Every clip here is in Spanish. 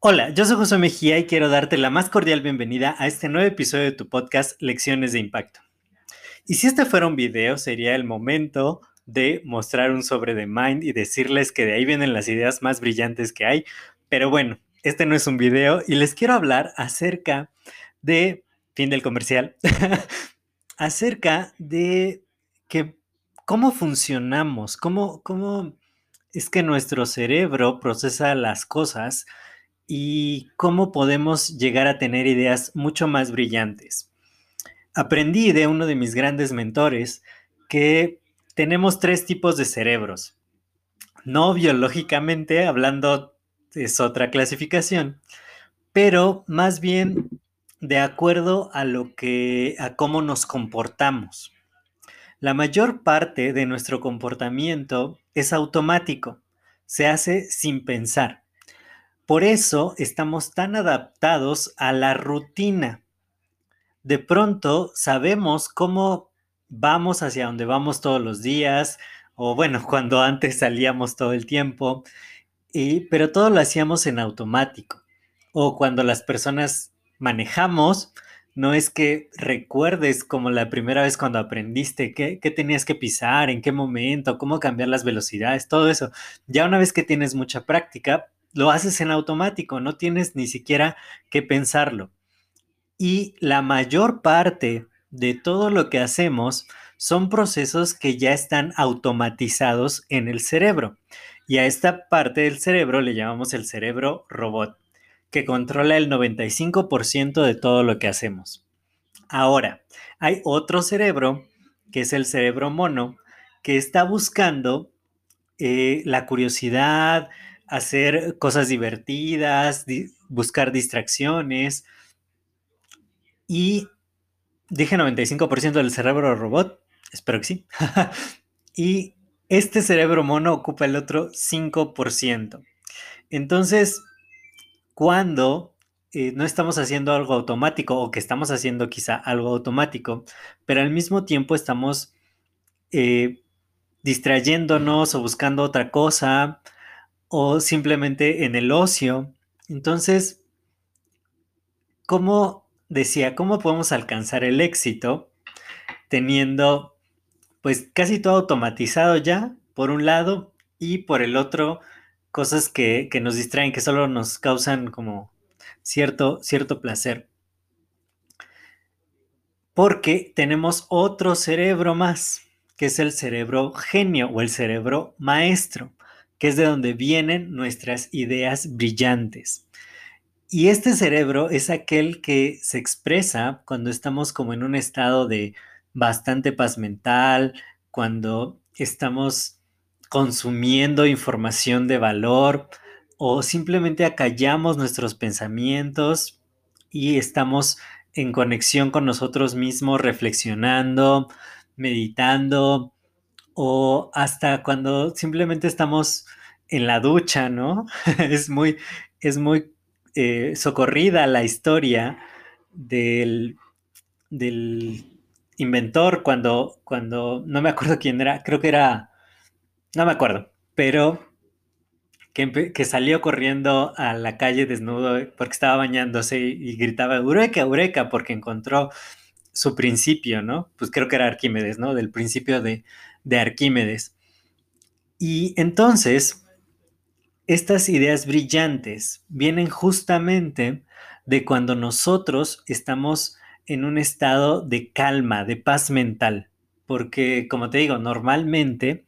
Hola, yo soy José Mejía y quiero darte la más cordial bienvenida a este nuevo episodio de tu podcast Lecciones de Impacto. Y si este fuera un video, sería el momento de mostrar un sobre de Mind y decirles que de ahí vienen las ideas más brillantes que hay. Pero bueno, este no es un video y les quiero hablar acerca de, fin del comercial, acerca de que cómo funcionamos, cómo, cómo es que nuestro cerebro procesa las cosas y cómo podemos llegar a tener ideas mucho más brillantes. Aprendí de uno de mis grandes mentores que tenemos tres tipos de cerebros. No biológicamente, hablando es otra clasificación, pero más bien de acuerdo a lo que a cómo nos comportamos. La mayor parte de nuestro comportamiento es automático, se hace sin pensar. Por eso estamos tan adaptados a la rutina. De pronto sabemos cómo vamos hacia donde vamos todos los días, o bueno, cuando antes salíamos todo el tiempo, y, pero todo lo hacíamos en automático. O cuando las personas manejamos, no es que recuerdes como la primera vez cuando aprendiste qué, qué, tenías que pisar, en qué momento, cómo cambiar las velocidades, todo eso. Ya una vez que tienes mucha práctica, lo haces en automático, no tienes ni siquiera que pensarlo. Y la mayor parte de todo lo que hacemos son procesos que ya están automatizados en el cerebro. Y a esta parte del cerebro le llamamos el cerebro robot, que controla el 95% de todo lo que hacemos. Ahora, hay otro cerebro, que es el cerebro mono, que está buscando eh, la curiosidad, hacer cosas divertidas, buscar distracciones. Y dije 95% del cerebro robot, espero que sí. y este cerebro mono ocupa el otro 5%. Entonces, cuando eh, no estamos haciendo algo automático o que estamos haciendo quizá algo automático, pero al mismo tiempo estamos eh, distrayéndonos o buscando otra cosa, o simplemente en el ocio. Entonces, ¿cómo decía, cómo podemos alcanzar el éxito teniendo pues casi todo automatizado ya, por un lado, y por el otro, cosas que, nos distraen, que solo nos causan como cierto, cierto placer. Porque tenemos otro cerebro más, que es el cerebro genio o el cerebro maestro que es de donde vienen nuestras ideas brillantes. Y este cerebro es aquel que se expresa cuando estamos como en un estado de bastante paz mental, cuando estamos consumiendo información de valor o simplemente acallamos nuestros pensamientos y estamos en conexión con nosotros mismos, reflexionando, meditando, o hasta cuando simplemente estamos en la ducha, ¿no? es muy, es muy eh, socorrida la historia del, del inventor cuando, cuando, no me acuerdo quién era, creo que era, no me acuerdo, pero que, que, salió corriendo a la calle desnudo porque estaba bañándose y, gritaba, Eureka, Eureka, porque encontró su principio, ¿no? Pues creo que era Arquímedes, ¿no? Del principio de, de Arquímedes. Y entonces, estas ideas brillantes vienen justamente de cuando nosotros estamos en un estado de calma, de paz mental, porque como te digo, normalmente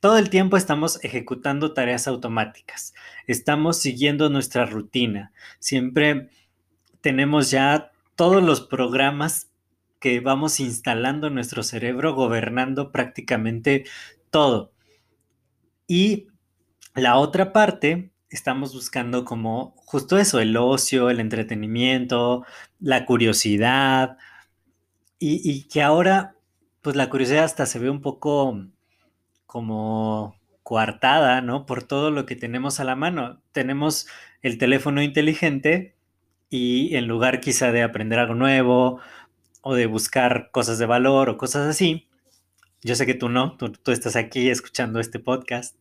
todo el tiempo estamos ejecutando tareas automáticas, estamos siguiendo nuestra rutina, siempre tenemos ya todos los programas que vamos instalando nuestro cerebro, gobernando prácticamente todo. Y la otra parte, estamos buscando como justo eso, el ocio, el entretenimiento, la curiosidad, y, y que ahora, pues la curiosidad hasta se ve un poco como coartada, ¿no? Por todo lo que tenemos a la mano. Tenemos el teléfono inteligente y en lugar quizá de aprender algo nuevo o de buscar cosas de valor o cosas así, yo sé que tú no, tú, estás aquí escuchando este podcast,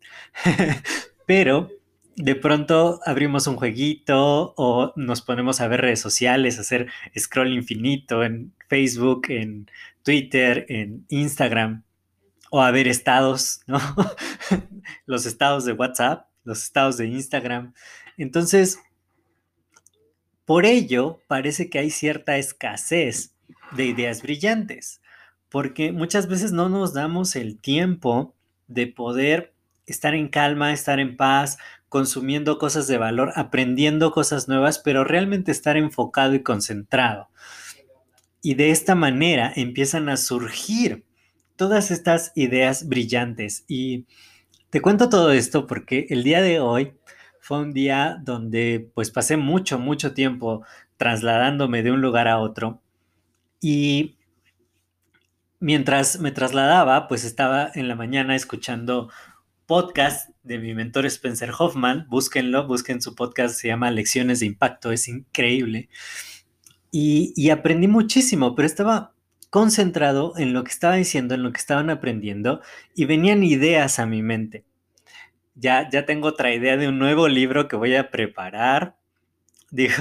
pero de pronto abrimos un jueguito o nos ponemos a ver redes sociales, hacer scroll infinito en Facebook, en Twitter, en Instagram o a ver estados, los estados de WhatsApp, los estados de Instagram. Entonces, por ello, parece que hay cierta escasez de ideas brillantes, porque muchas veces no nos damos el tiempo de poder estar en calma, estar en paz, consumiendo cosas de valor, aprendiendo cosas nuevas, pero realmente estar enfocado y concentrado. Y de esta manera empiezan a surgir todas estas ideas brillantes. Y te cuento todo esto porque el día de hoy fue un día donde pues pasé mucho, mucho tiempo trasladándome de un lugar a otro. Y mientras me trasladaba, pues estaba en la mañana escuchando podcast de mi mentor Spencer Hoffman. Búsquenlo, busquen su podcast, se llama Lecciones de Impacto, es increíble. Y, aprendí muchísimo, pero estaba concentrado en lo que estaba diciendo, en lo que estaban aprendiendo, y venían ideas a mi mente. Ya, ya tengo otra idea de un nuevo libro que voy a preparar. Digo,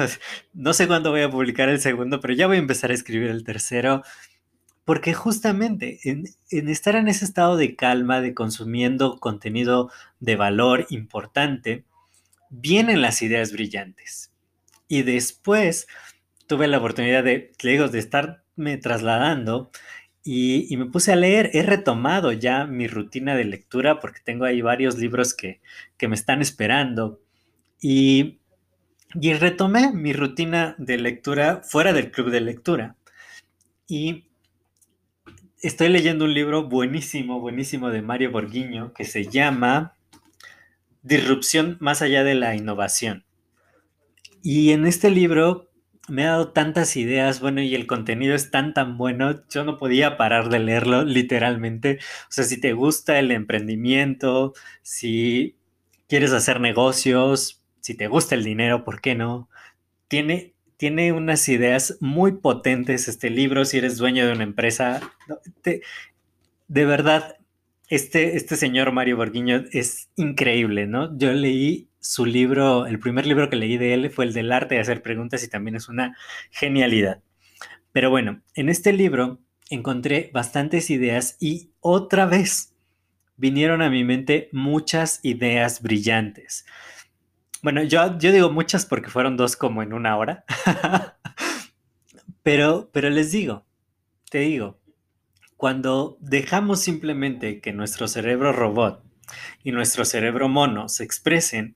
no sé cuándo voy a publicar el segundo, pero ya voy a empezar a escribir el tercero. Porque justamente en, en, estar en ese estado de calma, de consumiendo contenido de valor importante, vienen las ideas brillantes. Y después tuve la oportunidad de, digo, de estarme trasladando y, y, me puse a leer. He retomado ya mi rutina de lectura porque tengo ahí varios libros que, que me están esperando. Y, y retomé mi rutina de lectura fuera del club de lectura. Y estoy leyendo un libro buenísimo, buenísimo de Mario Borghiño que se llama Disrupción más allá de la innovación. Y en este libro me ha dado tantas ideas, bueno, y el contenido es tan, tan bueno, yo no podía parar de leerlo literalmente. O sea, si te gusta el emprendimiento, si quieres hacer negocios, si te gusta el dinero, ¿por qué no? Tiene tiene unas ideas muy potentes este libro, si eres dueño de una empresa. Te, de verdad, este, este señor Mario Borguiño es increíble, ¿no? Yo leí su libro, el primer libro que leí de él fue el del arte de hacer preguntas y también es una genialidad. Pero bueno, en este libro encontré bastantes ideas y otra vez vinieron a mi mente muchas ideas brillantes. Bueno, yo, yo digo muchas porque fueron dos como en una hora. pero, pero les digo, te digo, cuando dejamos simplemente que nuestro cerebro robot y nuestro cerebro mono se expresen,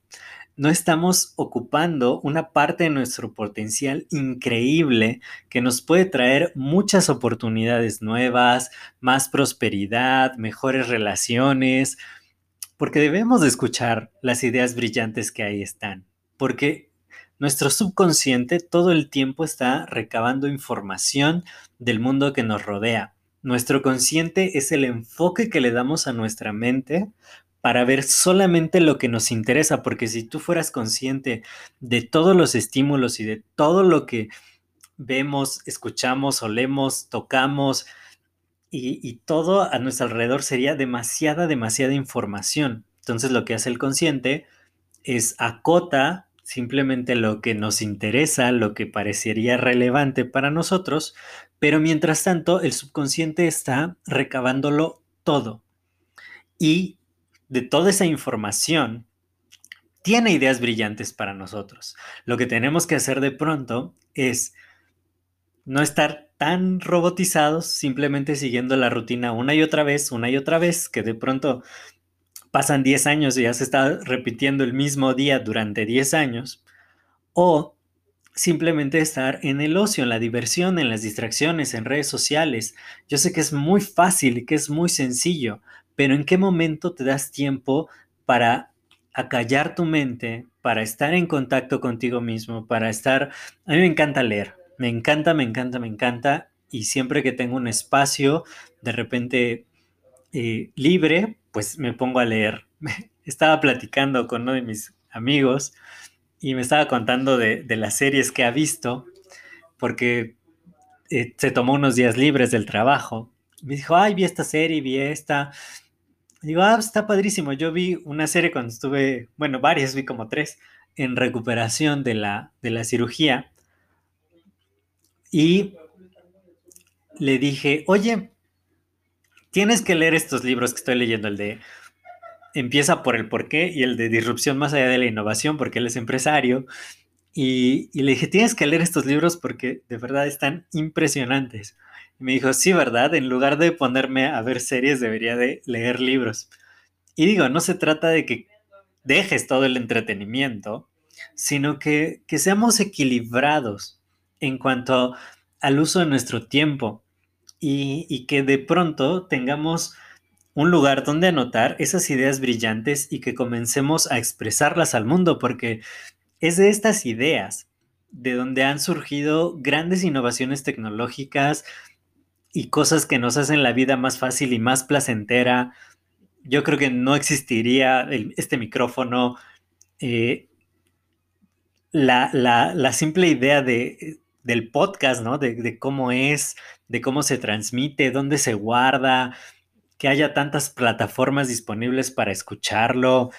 no estamos ocupando una parte de nuestro potencial increíble que nos puede traer muchas oportunidades nuevas, más prosperidad, mejores relaciones, porque debemos de escuchar las ideas brillantes que ahí están, porque nuestro subconsciente todo el tiempo está recabando información del mundo que nos rodea. Nuestro consciente es el enfoque que le damos a nuestra mente para ver solamente lo que nos interesa, porque si tú fueras consciente de todos los estímulos y de todo lo que vemos, escuchamos, olemos, tocamos, y, todo a nuestro alrededor sería demasiada, demasiada información. Entonces lo que hace el consciente es acota simplemente lo que nos interesa, lo que parecería relevante para nosotros, pero mientras tanto el subconsciente está recabándolo todo. Y de toda esa información, tiene ideas brillantes para nosotros. Lo que tenemos que hacer de pronto es no estar tan robotizados, simplemente siguiendo la rutina una y otra vez, una y otra vez, que de pronto pasan 10 años y ya se está repitiendo el mismo día durante 10 años, o simplemente estar en el ocio, en la diversión, en las distracciones, en redes sociales. Yo sé que es muy fácil y que es muy sencillo, pero ¿en qué momento te das tiempo para acallar tu mente, para estar en contacto contigo mismo, para estar... A mí me encanta leer, me encanta, me encanta, me encanta. Y siempre que tengo un espacio de repente eh, libre, pues me pongo a leer. Estaba platicando con uno de mis amigos y me estaba contando de, las series que ha visto, porque eh, se tomó unos días libres del trabajo. Me dijo, ay, vi esta serie, vi esta. digo, ah, está padrísimo. Yo vi una serie cuando estuve, bueno, varias, vi como tres, en recuperación de la, de la cirugía. Y le dije, oye, tienes que leer estos libros que estoy leyendo, el de Empieza por el porqué y el de Disrupción más allá de la innovación, porque él es empresario. Y, le dije, tienes que leer estos libros porque de verdad están impresionantes. Y me dijo, sí, ¿verdad? En lugar de ponerme a ver series, debería de leer libros. Y digo, no se trata de que dejes todo el entretenimiento, sino que, que seamos equilibrados en cuanto al uso de nuestro tiempo y, que de pronto tengamos un lugar donde anotar esas ideas brillantes y que comencemos a expresarlas al mundo, porque es de estas ideas de donde han surgido grandes innovaciones tecnológicas y cosas que nos hacen la vida más fácil y más placentera. Yo creo que no existiría este micrófono. Eh, la, simple idea de, del podcast, ¿no? de, cómo es, de cómo se transmite, dónde se guarda, que haya tantas plataformas disponibles para escucharlo,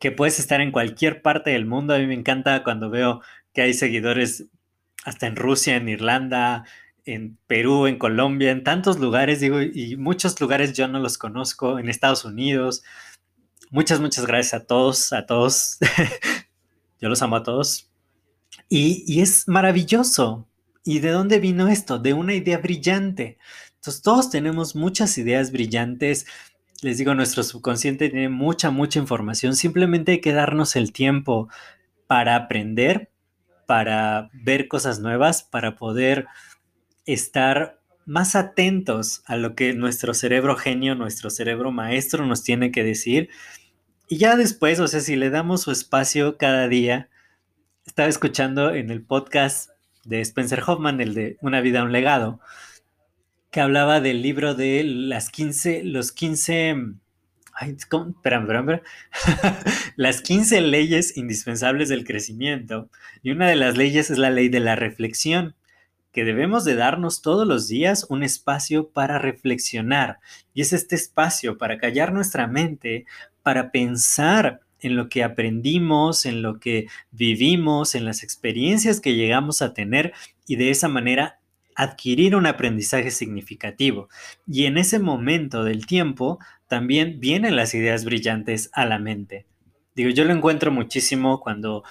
que puedes estar en cualquier parte del mundo. A mí me encanta cuando veo que hay seguidores hasta en Rusia, en Irlanda, en Perú, en Colombia, en tantos lugares, digo, y muchos lugares yo no los conozco, en Estados Unidos. Muchas, muchas gracias a todos, a todos. yo los amo a todos. Y, es maravilloso ¿Y de dónde vino esto? De una idea brillante. Entonces todos tenemos muchas ideas brillantes. Les digo, nuestro subconsciente tiene mucha, mucha información. Simplemente hay que darnos el tiempo para aprender, para ver cosas nuevas, para poder estar más atentos a lo que nuestro cerebro genio, nuestro cerebro maestro nos tiene que decir. Y ya después, o sea, si le damos su espacio cada día, estaba escuchando en el podcast de Spencer Hoffman, el de Una vida, un legado, que hablaba del libro de las 15, los 15, ay, las 15 leyes indispensables del crecimiento. Y una de las leyes es la ley de la reflexión, que debemos de darnos todos los días un espacio para reflexionar. Y es este espacio para callar nuestra mente, para pensar en lo que aprendimos, en lo que vivimos, en las experiencias que llegamos a tener y de esa manera adquirir un aprendizaje significativo. Y en ese momento del tiempo también vienen las ideas brillantes a la mente. Digo, yo lo encuentro muchísimo cuando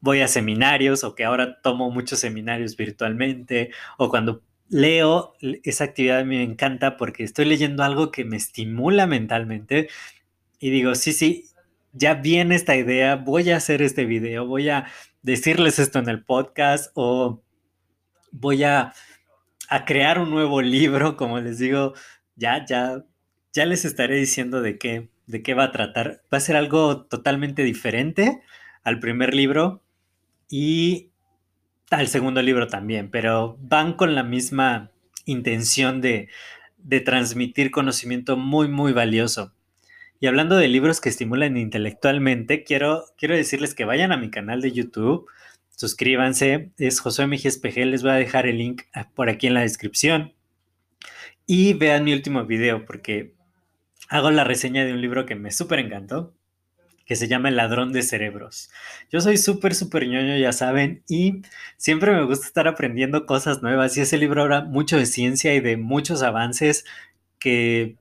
voy a seminarios o que ahora tomo muchos seminarios virtualmente o cuando leo, esa actividad me encanta porque estoy leyendo algo que me estimula mentalmente y digo, sí, sí, ya viene esta idea, voy a hacer este video, voy a decirles esto en el podcast o voy a, crear un nuevo libro, como les digo, ya, ya, ya les estaré diciendo de qué, de qué va a tratar. Va a ser algo totalmente diferente al primer libro y al segundo libro también, pero van con la misma intención de, de transmitir conocimiento muy, muy valioso. Y hablando de libros que estimulan intelectualmente, quiero, quiero decirles que vayan a mi canal de YouTube, suscríbanse, es José Mejía Espejel, les voy a dejar el link ah, por aquí en la descripción. Y vean mi último video porque hago la reseña de un libro que me súper encantó, que se llama El ladrón de cerebros. Yo soy súper, súper ñoño, ya saben, y siempre me gusta estar aprendiendo cosas nuevas. Y ese libro habla mucho de ciencia y de muchos avances que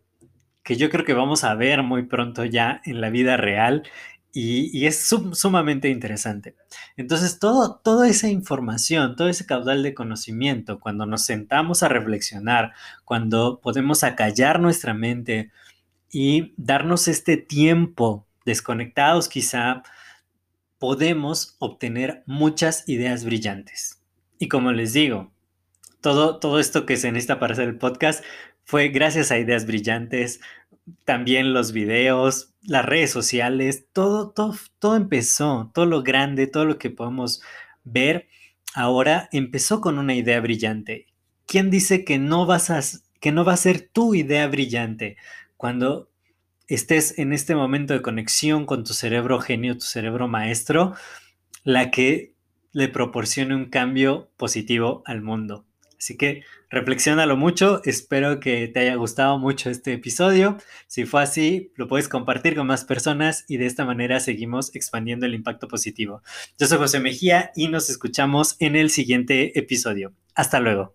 que yo creo que vamos a ver muy pronto ya en la vida real y, es sumamente interesante. Entonces, todo, toda esa información, todo ese caudal de conocimiento, cuando nos sentamos a reflexionar, cuando podemos acallar nuestra mente y darnos este tiempo desconectados quizá, podemos obtener muchas ideas brillantes. Y como les digo, todo, todo esto que se necesita para hacer el podcast fue gracias a ideas brillantes, también los videos, las redes sociales, todo, todo, todo empezó, todo lo grande, todo lo que podemos ver ahora empezó con una idea brillante. ¿Quién dice que no vas a, que no va a ser tu idea brillante cuando estés en este momento de conexión con tu cerebro genio, tu cerebro maestro, la que le proporcione un cambio positivo al mundo? Así que reflexionalo mucho. Espero que te haya gustado mucho este episodio. Si fue así, lo puedes compartir con más personas y de esta manera seguimos expandiendo el impacto positivo. Yo soy José Mejía y nos escuchamos en el siguiente episodio. Hasta luego.